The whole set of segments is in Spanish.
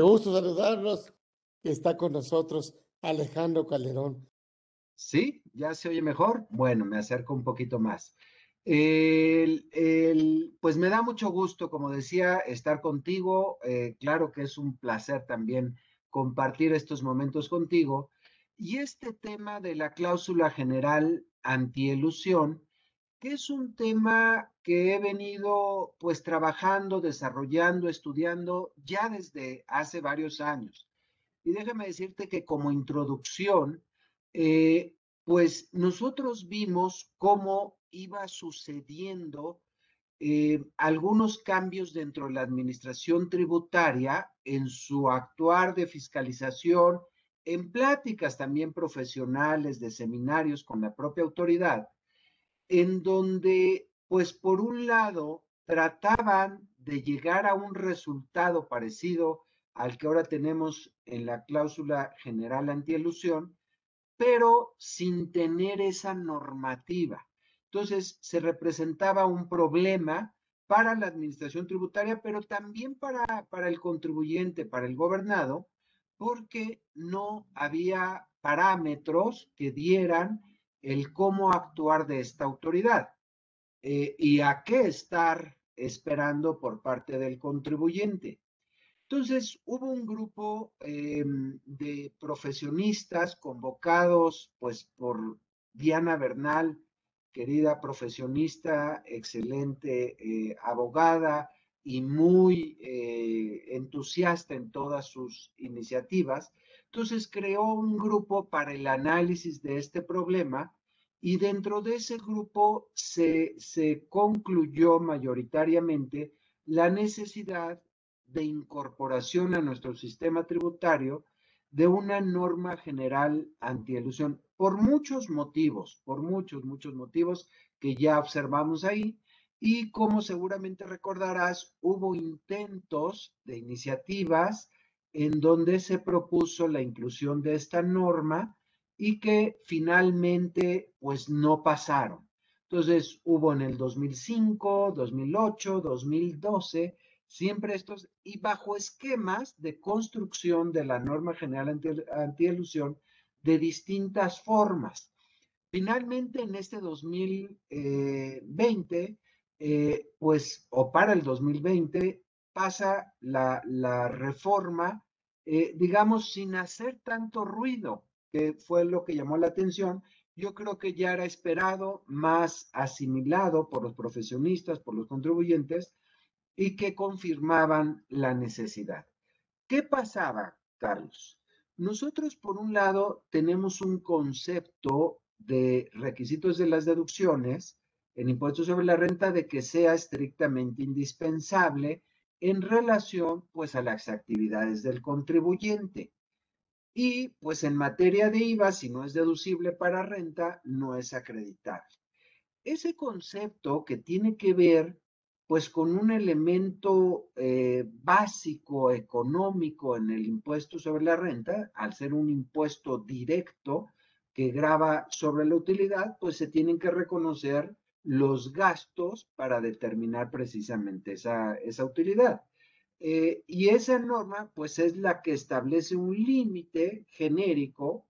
Qué gusto saludarlos. Está con nosotros Alejandro Calderón. ¿Sí? ¿Ya se oye mejor? Bueno, me acerco un poquito más. pues me da mucho gusto, como decía, estar contigo. Eh, claro que es un placer también compartir estos momentos contigo. Y este tema de la cláusula general antielusión, que es un tema que he venido pues trabajando, desarrollando, estudiando ya desde hace varios años. Y déjame decirte que como introducción, eh, pues nosotros vimos cómo iba sucediendo eh, algunos cambios dentro de la administración tributaria en su actuar de fiscalización, en pláticas también profesionales, de seminarios con la propia autoridad, en donde, pues por un lado, trataban de llegar a un resultado parecido al que ahora tenemos en la cláusula general antielusión, pero sin tener esa normativa. Entonces, se representaba un problema para la administración tributaria, pero también para, para el contribuyente, para el gobernado, porque no había parámetros que dieran el cómo actuar de esta autoridad eh, y a qué estar esperando por parte del contribuyente. Entonces, hubo un grupo em, de profesionistas convocados pues por Diana Bernal, querida profesionista, excelente eh, abogada y muy eh, entusiasta en todas sus iniciativas. Entonces creó un grupo para el análisis de este problema y dentro de ese grupo se, se concluyó mayoritariamente la necesidad de incorporación a nuestro sistema tributario de una norma general antielusión por muchos motivos, por muchos, muchos motivos que ya observamos ahí. Y como seguramente recordarás, hubo intentos de iniciativas en donde se propuso la inclusión de esta norma y que finalmente pues no pasaron. Entonces hubo en el 2005, 2008, 2012, siempre estos, y bajo esquemas de construcción de la norma general antielusión de distintas formas. Finalmente, en este 2020, eh, pues, o para el 2020, pasa la, reforma, eh, digamos, sin hacer tanto ruido, que fue lo que llamó la atención. Yo creo que ya era esperado, más asimilado por los profesionistas, por los contribuyentes, y que confirmaban la necesidad. ¿Qué pasaba, Carlos? Nosotros, por un lado, tenemos un concepto de requisitos de las deducciones en impuestos sobre la renta de que sea estrictamente indispensable en relación pues a las actividades del contribuyente. Y pues en materia de IVA, si no es deducible para renta, no es acreditable. Ese concepto que tiene que ver pues con un elemento eh, básico económico en el impuesto sobre la renta, al ser un impuesto directo que graba sobre la utilidad, pues se tienen que reconocer los gastos para determinar precisamente esa, esa utilidad. Eh, y esa norma, pues es la que establece un límite genérico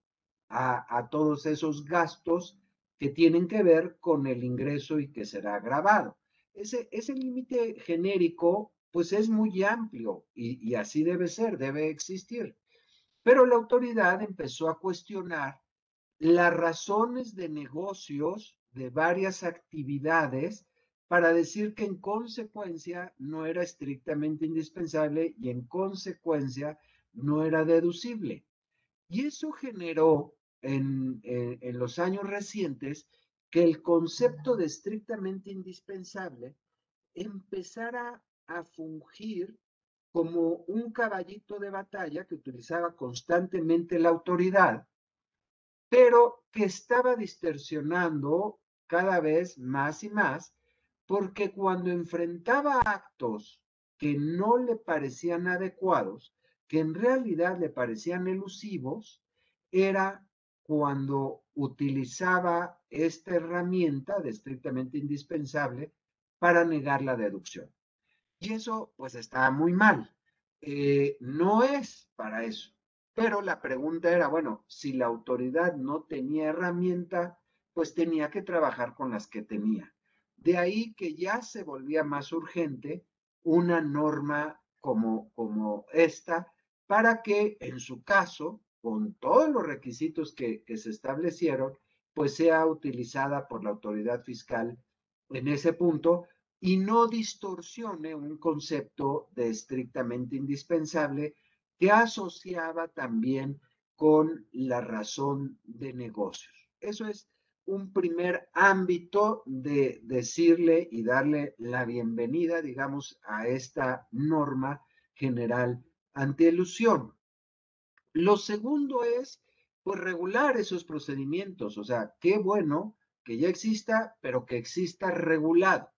a, a todos esos gastos que tienen que ver con el ingreso y que será grabado ese, límite genérico pues es muy amplio y así debe ser, debe existir. Pero la autoridad empezó a cuestionar las razones de negocios de varias actividades para decir que en consecuencia no era estrictamente indispensable y en consecuencia no era deducible. Y eso generó en, en los años recientes que el concepto de estrictamente indispensable empezara a fungir como un caballito de batalla que utilizaba constantemente la autoridad, pero que estaba distorsionando cada vez más y más, porque cuando enfrentaba actos que no le parecían adecuados, que en realidad le parecían elusivos, era cuando utilizaba esta herramienta de estrictamente indispensable para negar la deducción. Y eso pues está muy mal, eh, no es para eso. Pero la pregunta era, bueno, si la autoridad no tenía herramienta, pues tenía que trabajar con las que tenía. De ahí que ya se volvía más urgente una norma como, como esta para que en su caso, con todos los requisitos que, que se establecieron, pues sea utilizada por la autoridad fiscal en ese punto y no distorsione un concepto de estrictamente indispensable que asociaba también con la razón de negocios. Eso es un primer ámbito de decirle y darle la bienvenida, digamos, a esta norma general antielusión. Lo segundo es, pues, regular esos procedimientos. O sea, qué bueno que ya exista, pero que exista regulado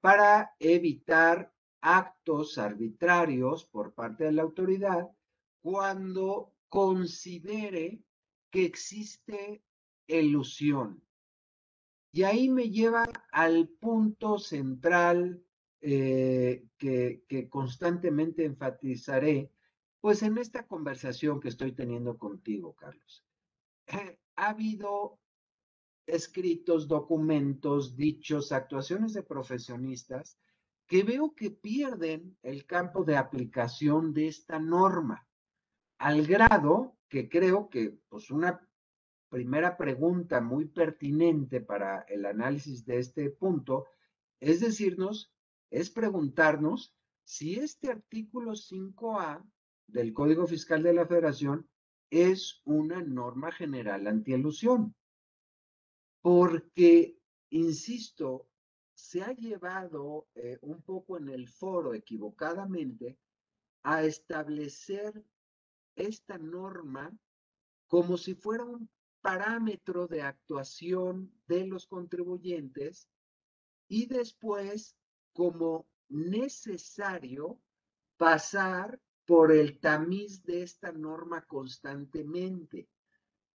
para evitar actos arbitrarios por parte de la autoridad cuando considere que existe ilusión. Y ahí me lleva al punto central eh, que, que constantemente enfatizaré, pues en esta conversación que estoy teniendo contigo, Carlos. ha habido escritos, documentos, dichos, actuaciones de profesionistas que veo que pierden el campo de aplicación de esta norma, al grado que creo que pues una primera pregunta muy pertinente para el análisis de este punto es decirnos, es preguntarnos si este artículo 5A del Código Fiscal de la Federación es una norma general antielusión. Porque, insisto, se ha llevado eh, un poco en el foro equivocadamente a establecer esta norma como si fuera un parámetro de actuación de los contribuyentes y después como necesario pasar por el tamiz de esta norma constantemente.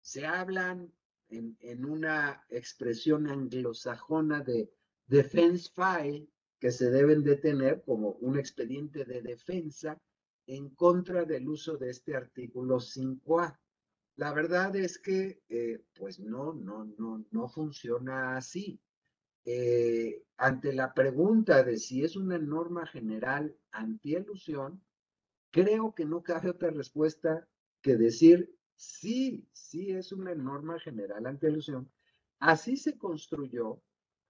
Se hablan en, una expresión anglosajona de defense file que se deben de tener como un expediente de defensa en contra del uso de este artículo 5A. La verdad es que, eh, pues no, no, no, no funciona así. Eh, ante la pregunta de si es una norma general antielusión, creo que no cabe otra respuesta que decir Sí, sí es una norma general ante Así se construyó,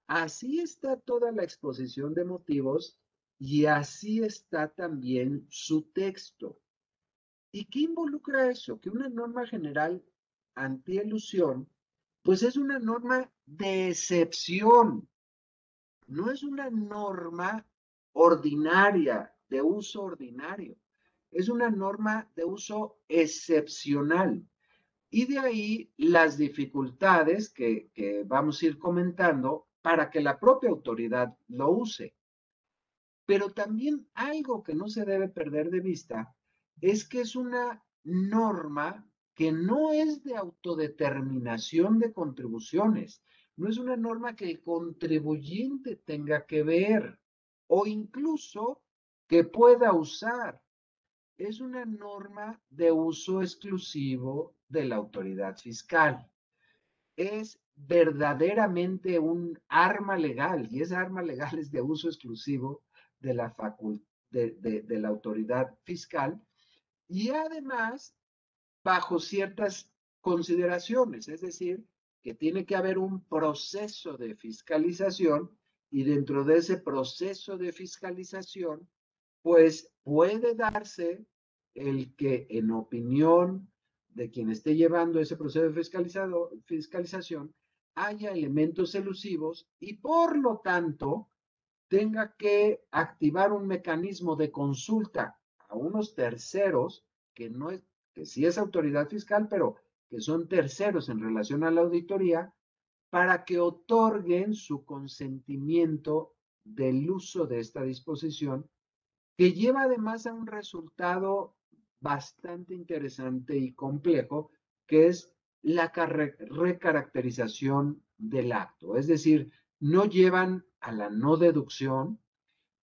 así está toda la exposición de motivos y así está también su texto. ¿Y qué involucra eso? Que una norma general antielusión, pues es una norma de excepción, no es una norma ordinaria, de uso ordinario es una norma de uso excepcional. Y de ahí las dificultades que, vamos a ir comentando para que la propia autoridad lo use. Pero también algo que no se debe perder de vista es que es una norma que no es de autodeterminación de contribuciones, no es una norma que el contribuyente tenga que ver o incluso que pueda usar es una norma de uso exclusivo de la autoridad fiscal. Es verdaderamente un arma legal y esa arma legal es de uso exclusivo de la, de, de la autoridad fiscal y además bajo ciertas consideraciones, es decir, que tiene que haber un proceso de fiscalización y dentro de ese proceso de fiscalización, pues puede darse el que en opinión de quien esté llevando ese proceso de fiscalización haya elementos elusivos y por lo tanto tenga que activar un mecanismo de consulta a unos terceros que no es que sí es autoridad fiscal, pero que son terceros en relación a la auditoría para que otorguen su consentimiento del uso de esta disposición que lleva además a un resultado bastante interesante y complejo, que es la recaracterización del acto. Es decir, no llevan a la no deducción,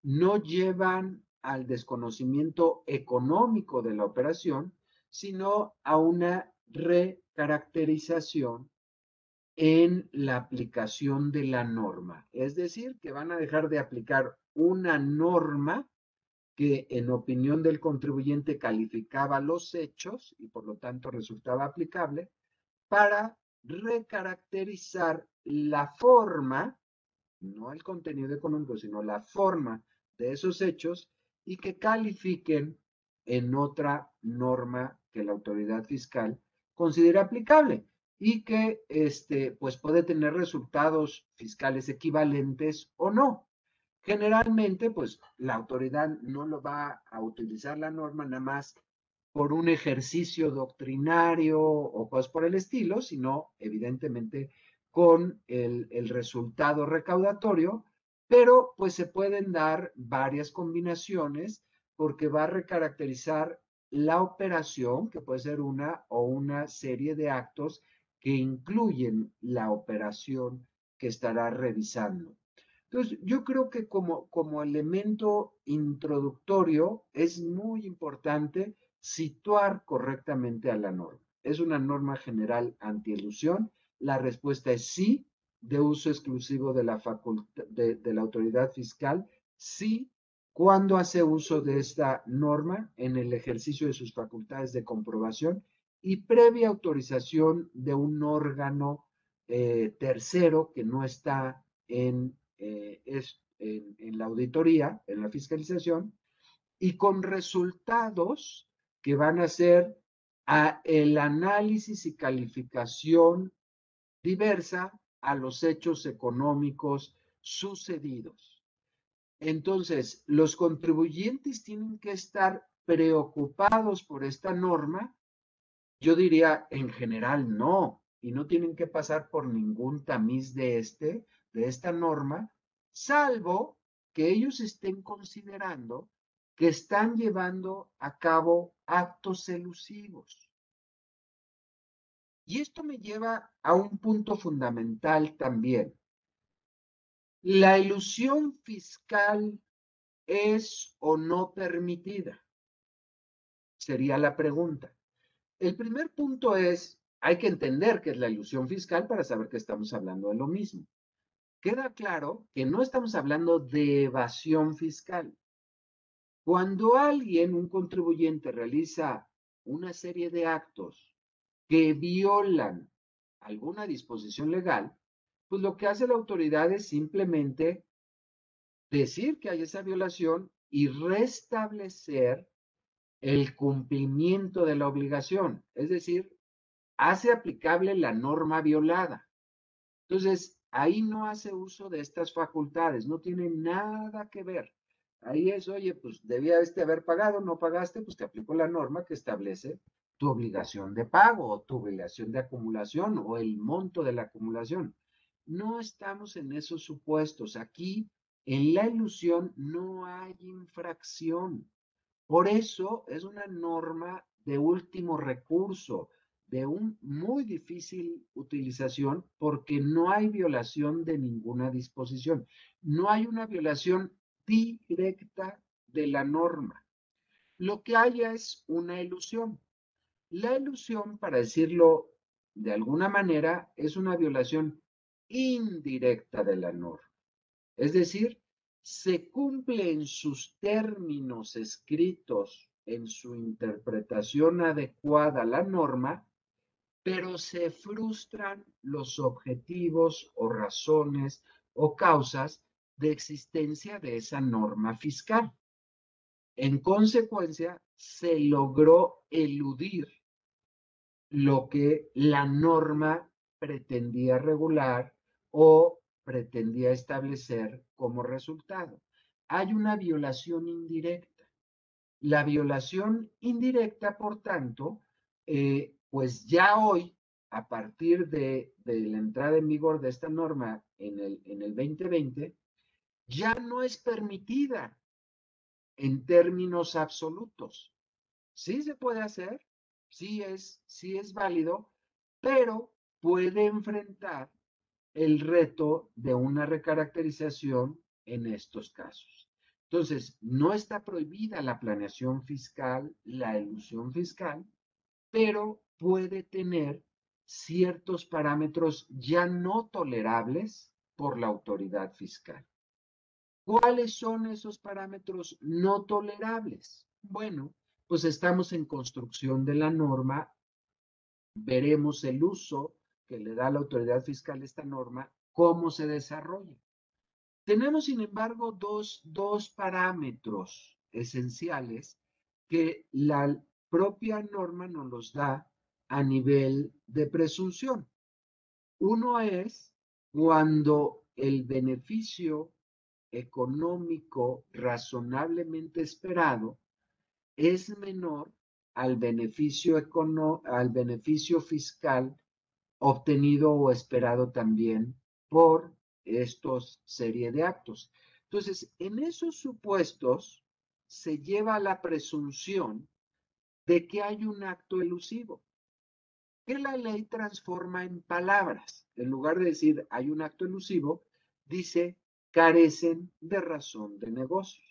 no llevan al desconocimiento económico de la operación, sino a una recaracterización en la aplicación de la norma. Es decir, que van a dejar de aplicar una norma que en opinión del contribuyente calificaba los hechos y por lo tanto resultaba aplicable para recaracterizar la forma, no el contenido económico, sino la forma de esos hechos y que califiquen en otra norma que la autoridad fiscal considera aplicable y que este, pues puede tener resultados fiscales equivalentes o no. Generalmente, pues la autoridad no lo va a utilizar la norma nada más por un ejercicio doctrinario o cosas por el estilo, sino evidentemente con el, el resultado recaudatorio, pero pues se pueden dar varias combinaciones porque va a recaracterizar la operación, que puede ser una o una serie de actos que incluyen la operación que estará revisando. Entonces, yo creo que como, como elemento introductorio es muy importante situar correctamente a la norma. ¿Es una norma general antielusión? La respuesta es sí, de uso exclusivo de la, de, de la autoridad fiscal, sí, cuando hace uso de esta norma en el ejercicio de sus facultades de comprobación y previa autorización de un órgano eh, tercero que no está en, eh, en, en la auditoría, en la fiscalización, y con resultados que van a ser a el análisis y calificación diversa a los hechos económicos sucedidos. Entonces, los contribuyentes tienen que estar preocupados por esta norma. Yo diría, en general, no, y no tienen que pasar por ningún tamiz de este, de esta norma, salvo que ellos estén considerando que están llevando a cabo actos elusivos. Y esto me lleva a un punto fundamental también. ¿La ilusión fiscal es o no permitida? Sería la pregunta. El primer punto es, hay que entender qué es la ilusión fiscal para saber que estamos hablando de lo mismo. Queda claro que no estamos hablando de evasión fiscal. Cuando alguien, un contribuyente, realiza una serie de actos que violan alguna disposición legal, pues lo que hace la autoridad es simplemente decir que hay esa violación y restablecer el cumplimiento de la obligación, es decir, hace aplicable la norma violada. Entonces, ahí no hace uso de estas facultades, no tiene nada que ver. Ahí es, oye, pues debía este haber pagado, no pagaste, pues te aplico la norma que establece tu obligación de pago o tu obligación de acumulación o el monto de la acumulación. No estamos en esos supuestos. Aquí, en la ilusión, no hay infracción. Por eso es una norma de último recurso, de un muy difícil utilización, porque no hay violación de ninguna disposición. No hay una violación directa de la norma. Lo que haya es una ilusión. La ilusión, para decirlo de alguna manera, es una violación indirecta de la norma. Es decir, se cumple en sus términos escritos, en su interpretación adecuada la norma, pero se frustran los objetivos o razones o causas de existencia de esa norma fiscal. En consecuencia, se logró eludir lo que la norma pretendía regular o pretendía establecer como resultado. Hay una violación indirecta. La violación indirecta, por tanto, eh, pues ya hoy, a partir de, de, la entrada en vigor de esta norma en el, en el 2020, ya no es permitida en términos absolutos. Sí se puede hacer, sí es, sí es válido, pero puede enfrentar el reto de una recaracterización en estos casos. Entonces, no está prohibida la planeación fiscal, la ilusión fiscal, pero puede tener ciertos parámetros ya no tolerables por la autoridad fiscal. ¿Cuáles son esos parámetros no tolerables? Bueno, pues estamos en construcción de la norma, veremos el uso que le da la autoridad fiscal esta norma, cómo se desarrolla. Tenemos, sin embargo, dos, dos parámetros esenciales que la propia norma nos los da a nivel de presunción. Uno es cuando el beneficio económico razonablemente esperado es menor al beneficio, al beneficio fiscal obtenido o esperado también por estos serie de actos. Entonces, en esos supuestos se lleva la presunción de que hay un acto elusivo, que la ley transforma en palabras. En lugar de decir hay un acto elusivo, dice carecen de razón de negocios.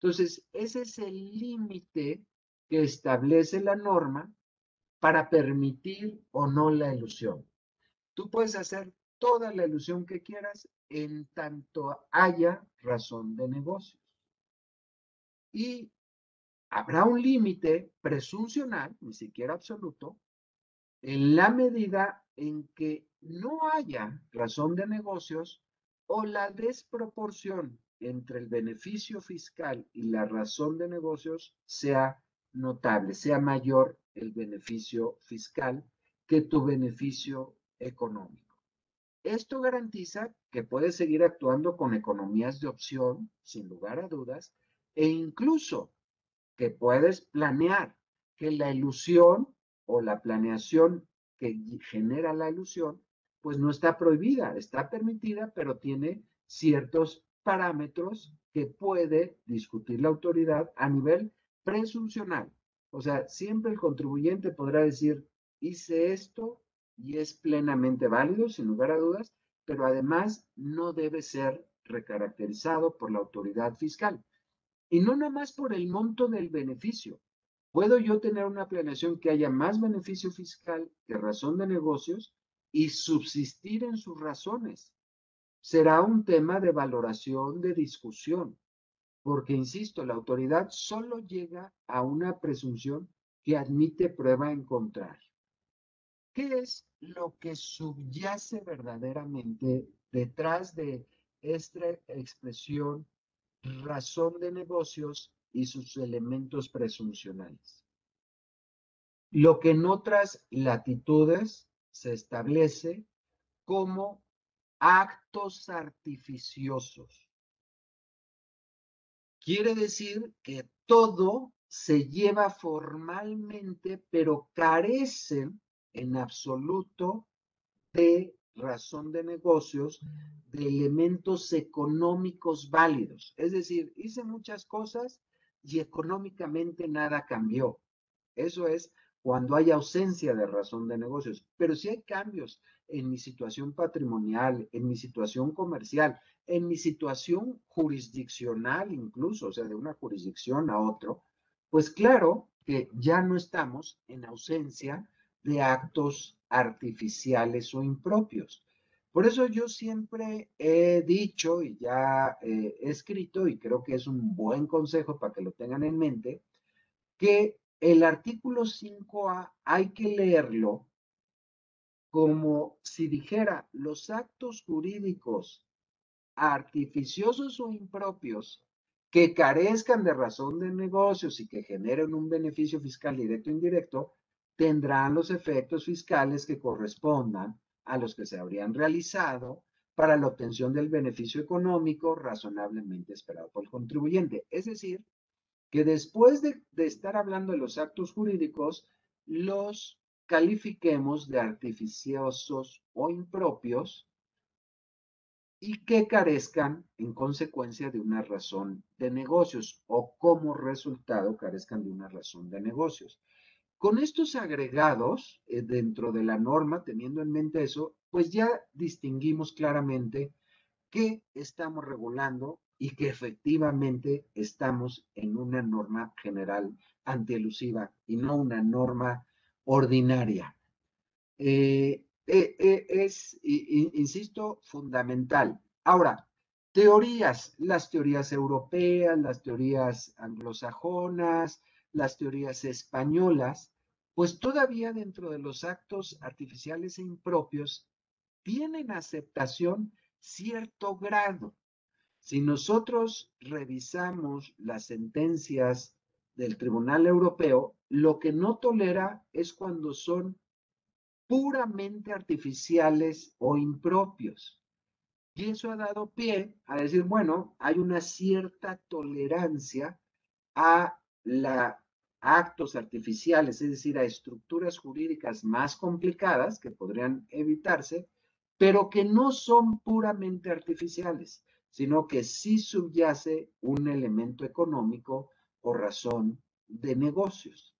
Entonces, ese es el límite que establece la norma para permitir o no la ilusión. Tú puedes hacer toda la ilusión que quieras en tanto haya razón de negocios. Y habrá un límite presuncional, ni siquiera absoluto, en la medida en que no haya razón de negocios o la desproporción entre el beneficio fiscal y la razón de negocios sea notable, sea mayor el beneficio fiscal que tu beneficio económico. Esto garantiza que puedes seguir actuando con economías de opción, sin lugar a dudas, e incluso que puedes planear que la ilusión o la planeación que genera la ilusión pues no está prohibida, está permitida, pero tiene ciertos parámetros que puede discutir la autoridad a nivel presuncional. O sea, siempre el contribuyente podrá decir, hice esto y es plenamente válido, sin lugar a dudas, pero además no debe ser recaracterizado por la autoridad fiscal. Y no nada más por el monto del beneficio. Puedo yo tener una planeación que haya más beneficio fiscal que razón de negocios y subsistir en sus razones. Será un tema de valoración, de discusión, porque, insisto, la autoridad solo llega a una presunción que admite prueba en contrario. ¿Qué es lo que subyace verdaderamente detrás de esta expresión razón de negocios y sus elementos presuncionales? Lo que en otras latitudes se establece como actos artificiosos. Quiere decir que todo se lleva formalmente, pero carecen en absoluto de razón de negocios, de elementos económicos válidos. Es decir, hice muchas cosas y económicamente nada cambió. Eso es cuando hay ausencia de razón de negocios. Pero si hay cambios en mi situación patrimonial, en mi situación comercial, en mi situación jurisdiccional incluso, o sea, de una jurisdicción a otro, pues claro que ya no estamos en ausencia de actos artificiales o impropios. Por eso yo siempre he dicho y ya eh, he escrito, y creo que es un buen consejo para que lo tengan en mente, que el artículo 5A hay que leerlo como si dijera los actos jurídicos artificiosos o impropios que carezcan de razón de negocios y que generen un beneficio fiscal directo o indirecto, tendrán los efectos fiscales que correspondan a los que se habrían realizado para la obtención del beneficio económico razonablemente esperado por el contribuyente. Es decir, que después de, estar hablando de los actos jurídicos, los califiquemos de artificiosos o impropios y que carezcan en consecuencia de una razón de negocios o como resultado carezcan de una razón de negocios. Con estos agregados eh, dentro de la norma, teniendo en mente eso, pues ya distinguimos claramente qué estamos regulando y que efectivamente estamos en una norma general antielusiva y no una norma ordinaria. Eh, eh, eh, es, insisto, fundamental. Ahora, teorías, las teorías europeas, las teorías anglosajonas, las teorías españolas, pues todavía dentro de los actos artificiales e impropios tienen aceptación cierto grado. Si nosotros revisamos las sentencias del Tribunal Europeo, lo que no tolera es cuando son puramente artificiales o impropios. Y eso ha dado pie a decir, bueno, hay una cierta tolerancia a la actos artificiales, es decir, a estructuras jurídicas más complicadas que podrían evitarse, pero que no son puramente artificiales, sino que sí subyace un elemento económico o razón de negocios.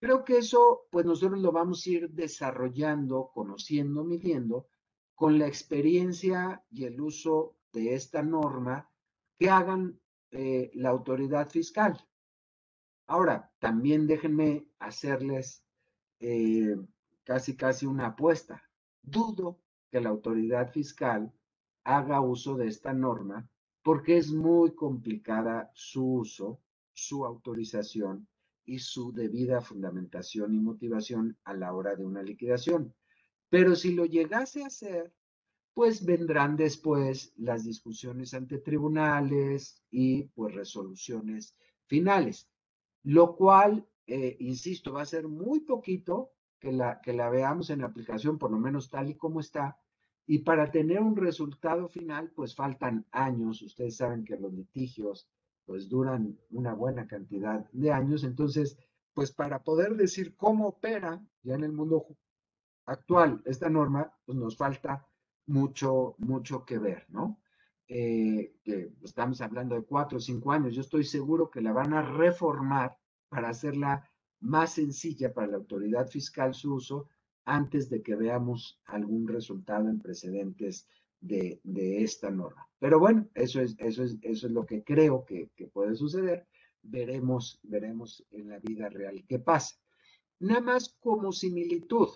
Creo que eso, pues nosotros lo vamos a ir desarrollando, conociendo, midiendo, con la experiencia y el uso de esta norma que hagan eh, la autoridad fiscal. Ahora, también déjenme hacerles eh, casi, casi una apuesta. Dudo que la autoridad fiscal haga uso de esta norma porque es muy complicada su uso, su autorización y su debida fundamentación y motivación a la hora de una liquidación. Pero si lo llegase a hacer, pues vendrán después las discusiones ante tribunales y pues resoluciones finales, lo cual, eh, insisto, va a ser muy poquito que la, que la veamos en aplicación, por lo menos tal y como está, y para tener un resultado final, pues faltan años. Ustedes saben que los litigios pues duran una buena cantidad de años. Entonces, pues para poder decir cómo opera ya en el mundo actual esta norma, pues nos falta mucho, mucho que ver, ¿no? Eh, estamos hablando de cuatro o cinco años. Yo estoy seguro que la van a reformar para hacerla más sencilla para la autoridad fiscal su uso antes de que veamos algún resultado en precedentes de, esta norma. Pero bueno, eso es, eso es, eso es lo que creo que, puede suceder. Veremos, veremos en la vida real qué pasa. Nada más como similitud,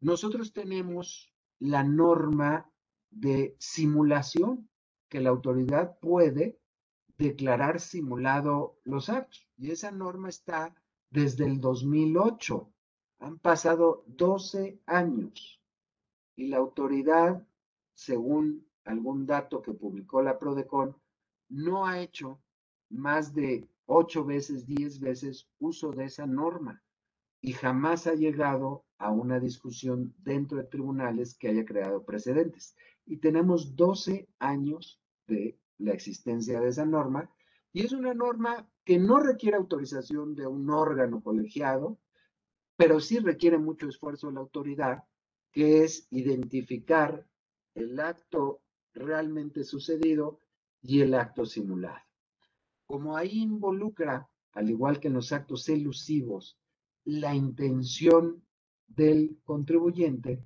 nosotros tenemos la norma de simulación que la autoridad puede declarar simulado los actos. Y esa norma está desde el 2008. Han pasado 12 años y la autoridad según algún dato que publicó la Prodecon, no ha hecho más de ocho veces, diez veces uso de esa norma y jamás ha llegado a una discusión dentro de tribunales que haya creado precedentes. Y tenemos 12 años de la existencia de esa norma y es una norma que no requiere autorización de un órgano colegiado, pero sí requiere mucho esfuerzo la autoridad, que es identificar el acto realmente sucedido y el acto simulado. Como ahí involucra, al igual que en los actos elusivos, la intención del contribuyente,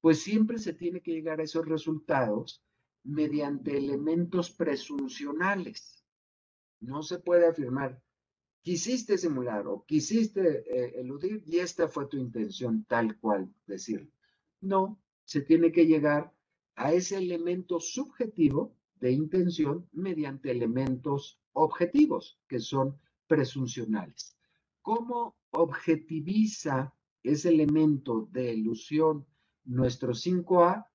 pues siempre se tiene que llegar a esos resultados mediante elementos presuncionales. No se puede afirmar, quisiste simular o quisiste eh, eludir y esta fue tu intención tal cual decir. No, se tiene que llegar a ese elemento subjetivo de intención mediante elementos objetivos, que son presuncionales. ¿Cómo objetiviza ese elemento de ilusión nuestro 5A?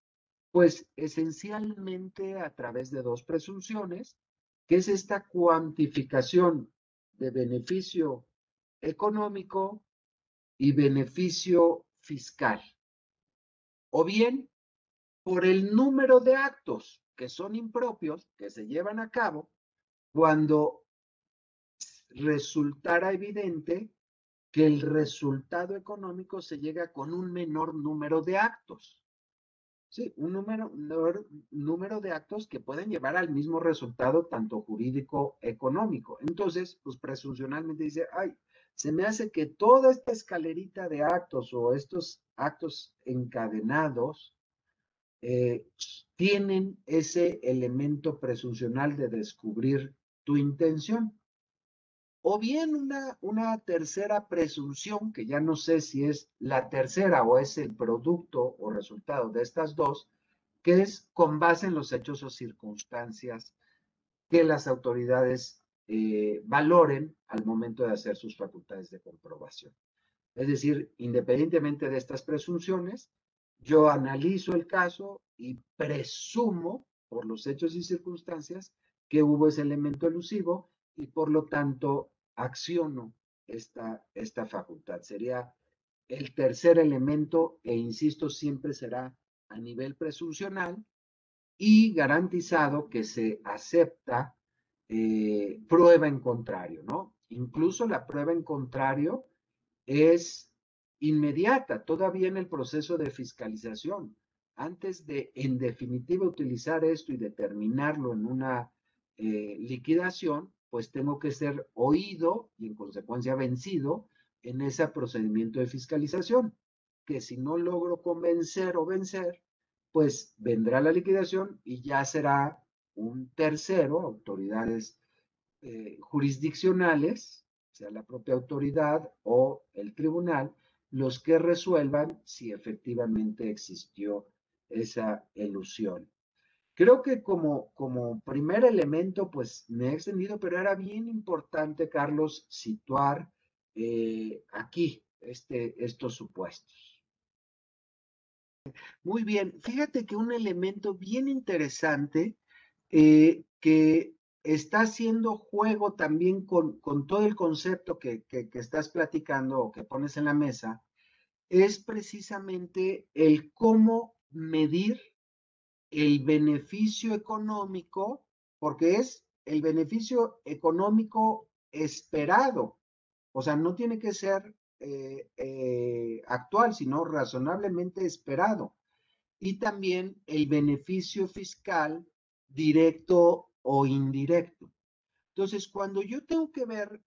Pues esencialmente a través de dos presunciones, que es esta cuantificación de beneficio económico y beneficio fiscal. O bien por el número de actos que son impropios, que se llevan a cabo, cuando resultara evidente que el resultado económico se llega con un menor número de actos. Sí, un número, número de actos que pueden llevar al mismo resultado, tanto jurídico, económico. Entonces, pues presuncionalmente dice, ay, se me hace que toda esta escalerita de actos o estos actos encadenados eh, tienen ese elemento presuncional de descubrir tu intención. O bien una, una tercera presunción, que ya no sé si es la tercera o es el producto o resultado de estas dos, que es con base en los hechos o circunstancias que las autoridades eh, valoren al momento de hacer sus facultades de comprobación. Es decir, independientemente de estas presunciones, yo analizo el caso y presumo por los hechos y circunstancias que hubo ese elemento elusivo y por lo tanto acciono esta, esta facultad. Sería el tercer elemento e insisto, siempre será a nivel presuncional y garantizado que se acepta eh, prueba en contrario, ¿no? Incluso la prueba en contrario es inmediata, todavía en el proceso de fiscalización. Antes de, en definitiva, utilizar esto y determinarlo en una eh, liquidación, pues tengo que ser oído y en consecuencia vencido en ese procedimiento de fiscalización, que si no logro convencer o vencer, pues vendrá la liquidación y ya será un tercero, autoridades eh, jurisdiccionales, sea la propia autoridad o el tribunal, los que resuelvan si efectivamente existió esa ilusión. Creo que como, como primer elemento, pues me he extendido, pero era bien importante, Carlos, situar eh, aquí este, estos supuestos. Muy bien, fíjate que un elemento bien interesante eh, que está haciendo juego también con, todo el concepto que, estás platicando o que pones en la mesa, es precisamente el cómo medir el beneficio económico, porque es el beneficio económico esperado. O sea, no tiene que ser eh, eh, actual, sino razonablemente esperado. Y también el beneficio fiscal directo o indirecto. Entonces, cuando yo tengo que ver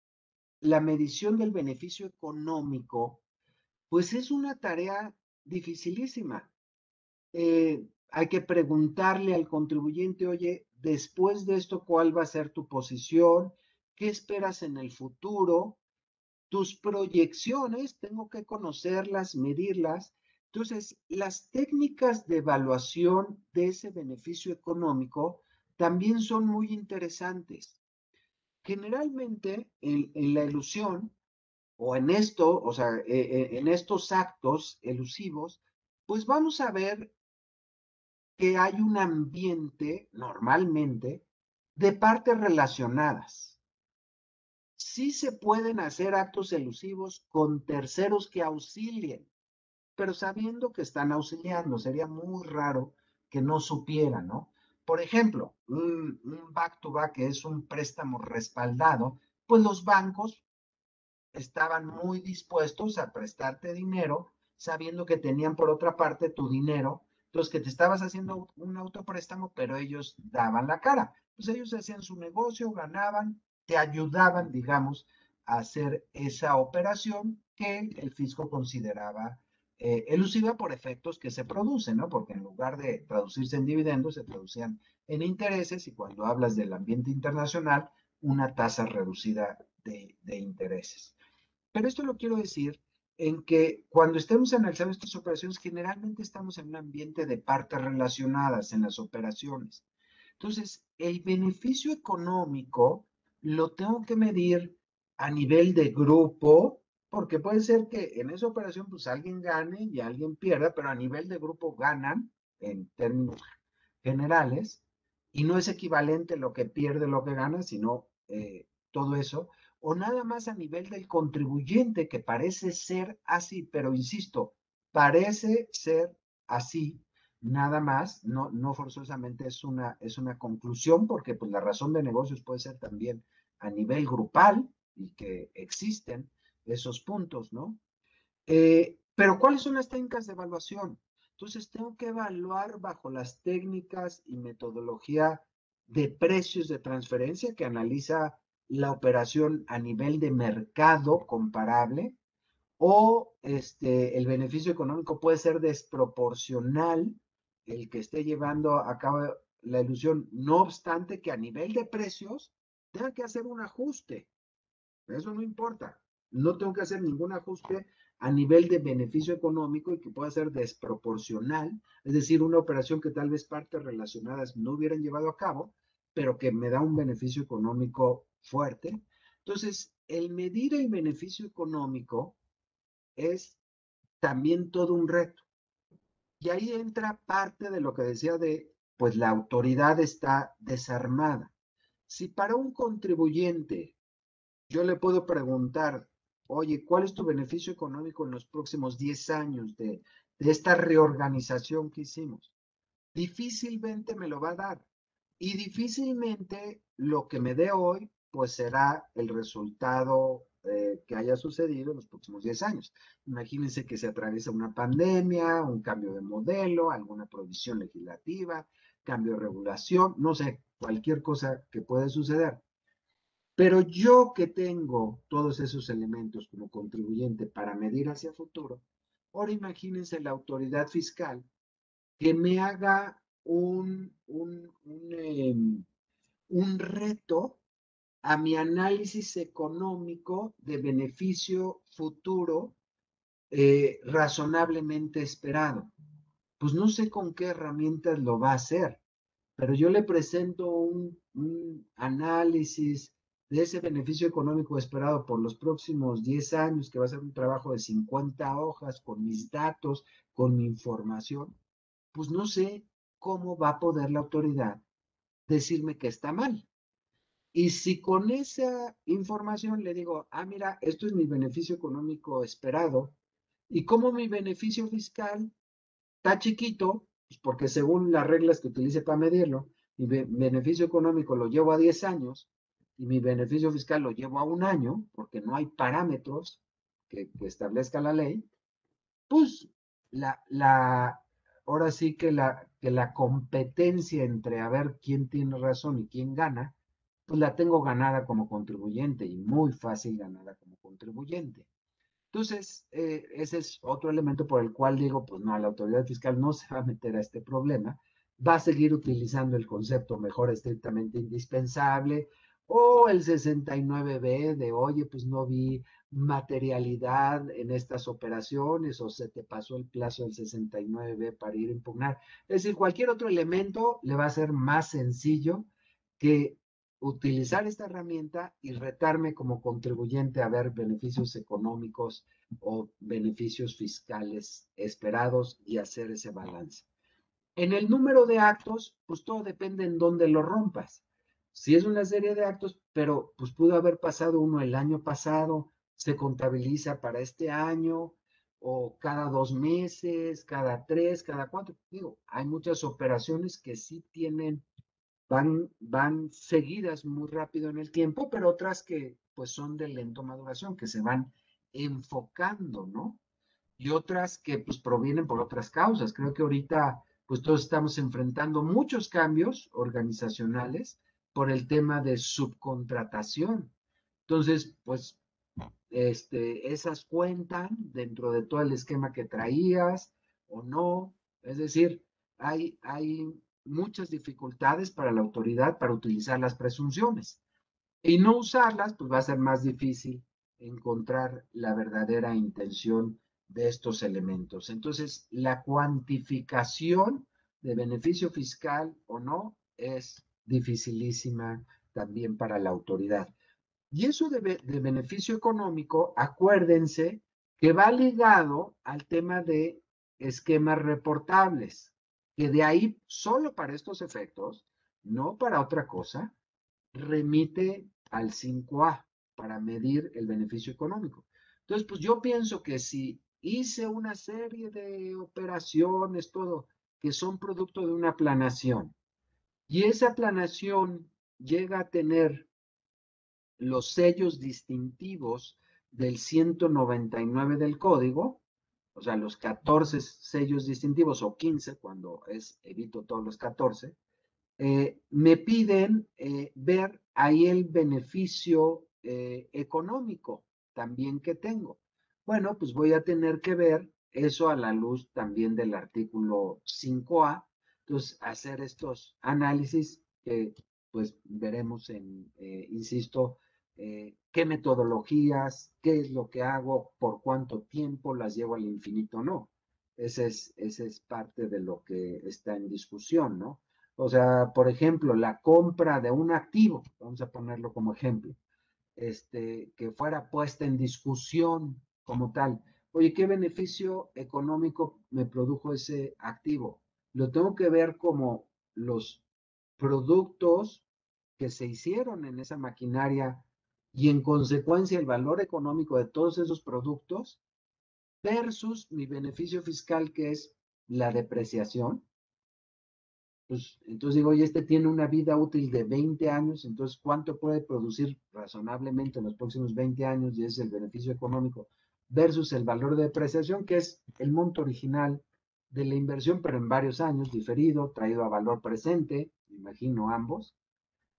la medición del beneficio económico, pues es una tarea dificilísima. Eh, hay que preguntarle al contribuyente, oye, después de esto, ¿cuál va a ser tu posición? ¿Qué esperas en el futuro? Tus proyecciones, tengo que conocerlas, medirlas. Entonces, las técnicas de evaluación de ese beneficio económico también son muy interesantes. Generalmente en, la ilusión o en esto, o sea, e, e, en estos actos elusivos, pues vamos a ver que hay un ambiente normalmente de partes relacionadas. Sí se pueden hacer actos elusivos con terceros que auxilien, pero sabiendo que están auxiliando, sería muy raro que no supieran, ¿no? Por ejemplo, un, back-to-back que es un préstamo respaldado, pues los bancos estaban muy dispuestos a prestarte dinero sabiendo que tenían por otra parte tu dinero, entonces que te estabas haciendo un autopréstamo, pero ellos daban la cara. Pues ellos hacían su negocio, ganaban, te ayudaban, digamos, a hacer esa operación que el fisco consideraba eh, elusiva por efectos que se producen, ¿no? Porque en lugar de traducirse en dividendos, se traducían en intereses y cuando hablas del ambiente internacional, una tasa reducida de, de intereses. Pero esto lo quiero decir en que cuando estemos analizando estas operaciones, generalmente estamos en un ambiente de partes relacionadas en las operaciones. Entonces, el beneficio económico lo tengo que medir a nivel de grupo, porque puede ser que en esa operación pues alguien gane y alguien pierda, pero a nivel de grupo ganan en términos generales y no es equivalente lo que pierde lo que gana, sino eh, todo eso, o nada más a nivel del contribuyente que parece ser así, pero insisto, parece ser así, nada más, no, no forzosamente es una, es una conclusión, porque pues la razón de negocios puede ser también a nivel grupal y que existen, esos puntos, ¿no? Eh, pero ¿cuáles son las técnicas de evaluación? Entonces, tengo que evaluar bajo las técnicas y metodología de precios de transferencia que analiza la operación a nivel de mercado comparable o este, el beneficio económico puede ser desproporcional el que esté llevando a cabo la ilusión, no obstante que a nivel de precios tenga que hacer un ajuste. Eso no importa. No tengo que hacer ningún ajuste a nivel de beneficio económico y que pueda ser desproporcional, es decir, una operación que tal vez partes relacionadas no hubieran llevado a cabo, pero que me da un beneficio económico fuerte. Entonces, el medir el beneficio económico es también todo un reto. Y ahí entra parte de lo que decía de, pues la autoridad está desarmada. Si para un contribuyente yo le puedo preguntar, oye, ¿cuál es tu beneficio económico en los próximos 10 años de, de esta reorganización que hicimos? Difícilmente me lo va a dar. Y difícilmente lo que me dé hoy, pues será el resultado eh, que haya sucedido en los próximos 10 años. Imagínense que se atraviesa una pandemia, un cambio de modelo, alguna provisión legislativa, cambio de regulación, no sé, cualquier cosa que puede suceder. Pero yo que tengo todos esos elementos como contribuyente para medir hacia futuro, ahora imagínense la autoridad fiscal que me haga un, un, un, em, un reto a mi análisis económico de beneficio futuro eh, razonablemente esperado. Pues no sé con qué herramientas lo va a hacer, pero yo le presento un, análisis de ese beneficio económico esperado por los próximos 10 años, que va a ser un trabajo de 50 hojas con mis datos, con mi información, pues no sé cómo va a poder la autoridad decirme que está mal. Y si con esa información le digo, ah, mira, esto es mi beneficio económico esperado, y como mi beneficio fiscal está chiquito, pues porque según las reglas que utilice para medirlo, mi beneficio económico lo llevo a 10 años y mi beneficio fiscal lo llevo a un año, porque no hay parámetros que, establezca la ley, pues la, la, ahora sí que la, que la competencia entre a ver quién tiene razón y quién gana, pues la tengo ganada como contribuyente y muy fácil ganada como contribuyente. Entonces, eh, ese es otro elemento por el cual digo, pues no, la autoridad fiscal no se va a meter a este problema, va a seguir utilizando el concepto mejor estrictamente indispensable o el 69B de, oye, pues no vi materialidad en estas operaciones o se te pasó el plazo del 69B para ir a impugnar. Es decir, cualquier otro elemento le va a ser más sencillo que utilizar esta herramienta y retarme como contribuyente a ver beneficios económicos o beneficios fiscales esperados y hacer ese balance. En el número de actos, pues todo depende en dónde lo rompas. Si es una serie de actos, pero pues pudo haber pasado uno el año pasado, se contabiliza para este año o cada dos meses, cada tres, cada cuatro. Digo, hay muchas operaciones que sí tienen van, van seguidas muy rápido en el tiempo, pero otras que pues son de lento maduración, que se van enfocando, ¿no? Y otras que pues provienen por otras causas. Creo que ahorita pues todos estamos enfrentando muchos cambios organizacionales por el tema de subcontratación. Entonces, pues este, esas cuentan dentro de todo el esquema que traías o no. Es decir, hay, hay muchas dificultades para la autoridad para utilizar las presunciones. Y no usarlas, pues va a ser más difícil encontrar la verdadera intención de estos elementos. Entonces, la cuantificación de beneficio fiscal o no es dificilísima también para la autoridad. Y eso de, de beneficio económico, acuérdense que va ligado al tema de esquemas reportables que de ahí, solo para estos efectos, no para otra cosa, remite al 5A para medir el beneficio económico. Entonces, pues yo pienso que si hice una serie de operaciones, todo, que son producto de una planación, y esa planación llega a tener los sellos distintivos del 199 del código, o sea, los 14 sellos distintivos o 15, cuando es, evito todos los 14, eh, me piden eh, ver ahí el beneficio eh, económico también que tengo. Bueno, pues voy a tener que ver eso a la luz también del artículo 5A Entonces, hacer estos análisis que pues veremos en, insisto, eh, qué metodologías, qué es lo que hago, por cuánto tiempo las llevo al infinito no. Ese es, ese es parte de lo que está en discusión, ¿no? O sea, por ejemplo, la compra de un activo, vamos a ponerlo como ejemplo, este, que fuera puesta en discusión como tal. Oye, ¿qué beneficio económico me produjo ese activo? Lo tengo que ver como los productos que se hicieron en esa maquinaria y en consecuencia el valor económico de todos esos productos versus mi beneficio fiscal que es la depreciación. Pues, entonces digo, oye, este tiene una vida útil de 20 años, entonces ¿cuánto puede producir razonablemente en los próximos 20 años? Y es el beneficio económico versus el valor de depreciación, que es el monto original de la inversión, pero en varios años, diferido, traído a valor presente, imagino ambos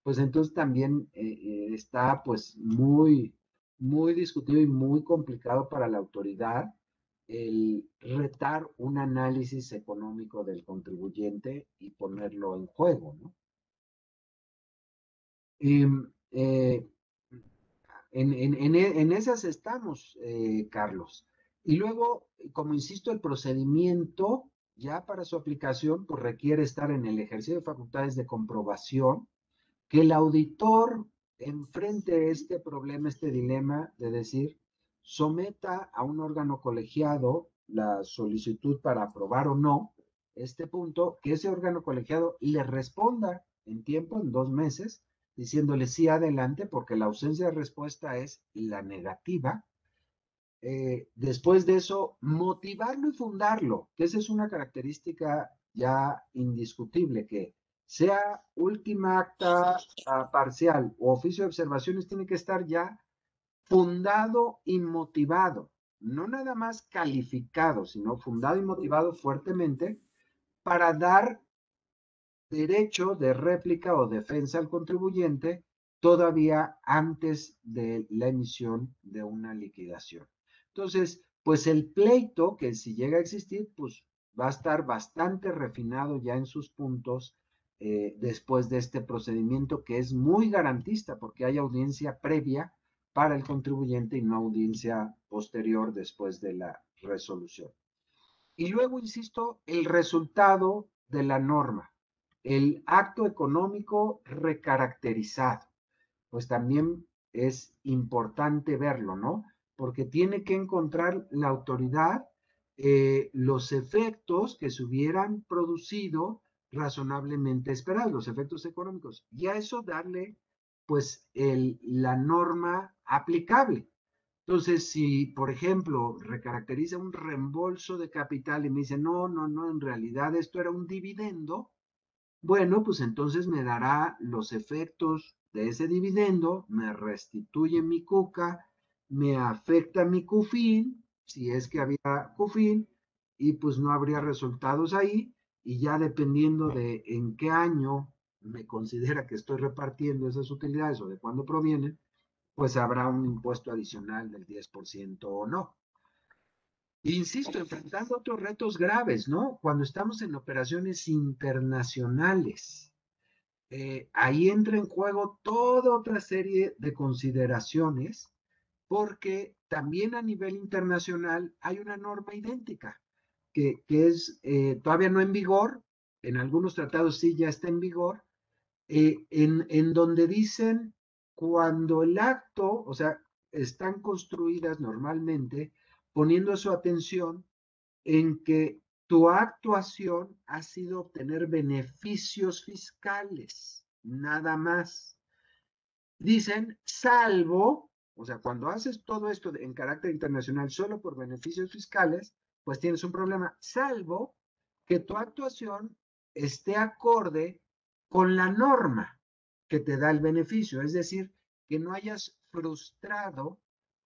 pues entonces también eh, eh, está pues muy, muy discutido y muy complicado para la autoridad el retar un análisis económico del contribuyente y ponerlo en juego, ¿no? Em, eh, en, en, esas estamos, Carlos. Y luego, como insisto, el procedimiento ya para su aplicación, pues requiere estar en el ejercicio de facultades de comprobación que el auditor enfrente este problema, este dilema de decir, someta a un órgano colegiado la solicitud para aprobar o no este punto, que ese órgano colegiado le responda en tiempo, en dos meses, diciéndole sí adelante, porque la ausencia de respuesta es la negativa. Eh, después de eso, motivarlo y fundarlo, que esa es una característica ya indiscutible, que sea última acta ah, parcial o oficio de observaciones, tiene que estar ya fundado y motivado, no nada más calificado, sino fundado y motivado fuertemente para dar derecho de réplica o defensa al contribuyente todavía antes de la emisión de una liquidación. Entonces, pues el pleito, que si llega a existir, pues va a estar bastante refinado ya en sus puntos eh, después de este procedimiento que es muy garantista porque hay audiencia previa para el contribuyente y no audiencia posterior después de la resolución. Y luego, insisto, el resultado de la norma, el acto económico recaracterizado, pues también es importante verlo, ¿no? Porque tiene que encontrar la autoridad eh, los efectos que se hubieran producido razonablemente esperados, los efectos económicos, y a eso darle pues el, la norma aplicable. Entonces, si, por ejemplo, recaracteriza un reembolso de capital y me dice, no, no, no, en realidad esto era un dividendo, bueno, pues entonces me dará los efectos de ese dividendo, me restituye mi cuca, me afecta mi CUFIN, si es que había CUFIN, y pues no habría resultados ahí, y ya dependiendo de en qué año me considera que estoy repartiendo esas utilidades o de cuándo provienen, pues habrá un impuesto adicional del 10% o no. Insisto, enfrentando otros retos graves, ¿no? Cuando estamos en operaciones internacionales, eh, ahí entra en juego toda otra serie de consideraciones, porque también a nivel internacional hay una norma idéntica que, es eh, todavía no en vigor, en algunos tratados sí ya está en vigor, eh, en, en donde dicen cuando el acto, o sea, están construidas normalmente poniendo su atención en que tu actuación ha sido obtener beneficios fiscales, nada más. Dicen, salvo, o sea, cuando haces todo esto en carácter internacional solo por beneficios fiscales, pues tienes un problema, salvo que tu actuación esté acorde con la norma que te da el beneficio, es decir, que no hayas frustrado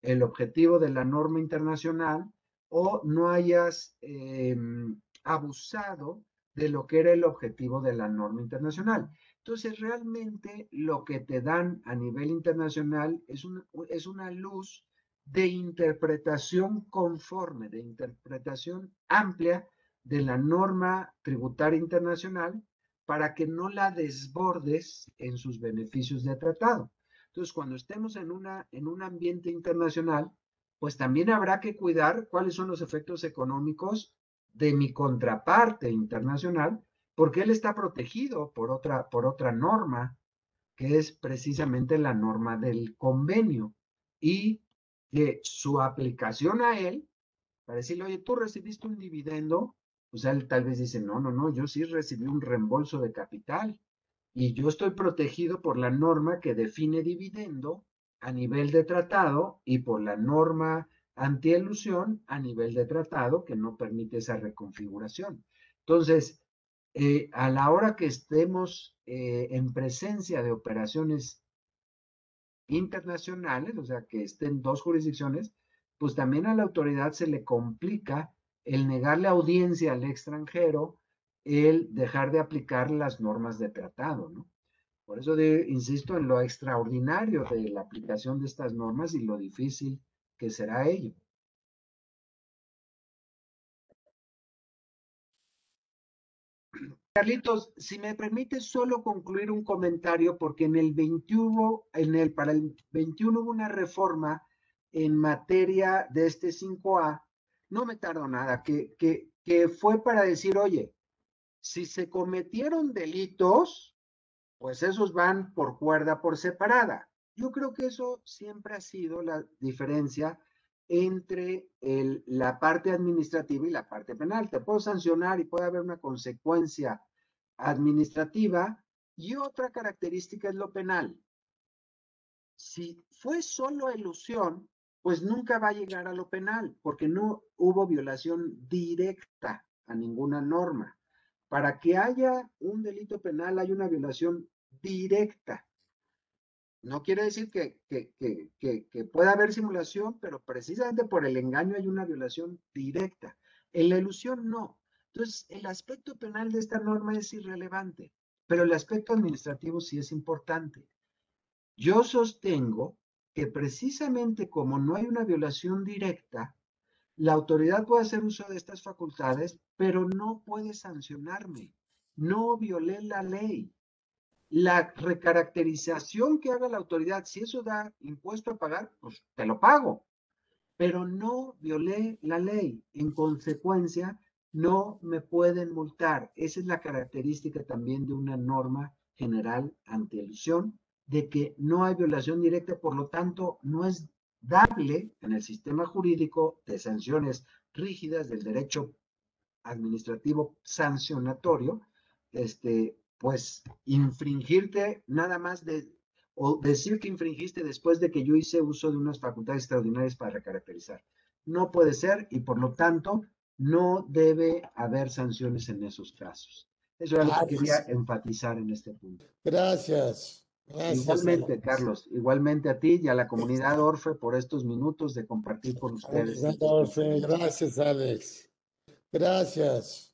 el objetivo de la norma internacional o no hayas em, abusado de lo que era el objetivo de la norma internacional. Entonces, realmente lo que te dan a nivel internacional es es una luz de interpretación conforme, de interpretación amplia de la norma tributaria internacional para que no la desbordes en sus beneficios de tratado. Entonces, cuando estemos en, una, en un ambiente internacional, pues también habrá que cuidar cuáles son los efectos económicos de mi contraparte internacional, porque él está protegido por otra, por otra norma, que es precisamente la norma del convenio, y que su aplicación a él, para decirle, oye, tú recibiste un dividendo, pues él tal vez dice, no, no, no, yo sí recibí un reembolso de capital y yo estoy protegido por la norma que define dividendo a nivel de tratado y por la norma antielusión a nivel de tratado que no permite esa reconfiguración. Entonces, eh, a la hora que estemos eh, en presencia de operaciones internacionales, o sea, que estén dos jurisdicciones, pues también a la autoridad se le complica el negarle audiencia al extranjero, el dejar de aplicar las normas de tratado, ¿no? Por eso insisto en lo extraordinario de la aplicación de estas normas y lo difícil que será ello. Carlitos, si me permite solo concluir un comentario, porque en el 21, en el, para el 21 hubo una reforma en materia de este 5A, no me tardo nada, que, fue para decir, oye, si se cometieron delitos, pues esos van por cuerda por separada. Yo creo que eso siempre ha sido la diferencia entre la parte administrativa y la parte penal. Te puedo sancionar y puede haber una consecuencia administrativa y otra característica es lo penal. Si fue solo ilusión, pues nunca va a llegar a lo penal, porque no hubo violación directa a ninguna norma. Para que haya un delito penal hay una violación directa. No quiere decir que, que, pueda haber simulación, pero precisamente por el engaño hay una violación directa. En la ilusión no. Entonces, el aspecto penal de esta norma es irrelevante, pero el aspecto administrativo sí es importante. Yo sostengo que precisamente como no hay una violación directa, la autoridad puede hacer uso de estas facultades, pero no puede sancionarme. No violé la ley la recaracterización que haga la autoridad, si eso da impuesto a pagar, pues te lo pago, pero no violé la ley. En consecuencia, no me pueden multar. Esa es la característica también de una norma general anti-elusión, de que no hay violación directa, por lo tanto, no es dable en el sistema jurídico de sanciones rígidas del derecho administrativo sancionatorio, este, pues infringirte nada más de, o decir que infringiste después de que yo hice uso de unas facultades extraordinarias para recaracterizar. No puede ser y por lo tanto no debe haber sanciones en esos casos. Eso es lo que quería enfatizar en este punto. Gracias. igualmente, Carlos, igualmente a ti y a la comunidad Orfe por estos minutos de compartir con ustedes. Orfe, gracias, Alex. Gracias.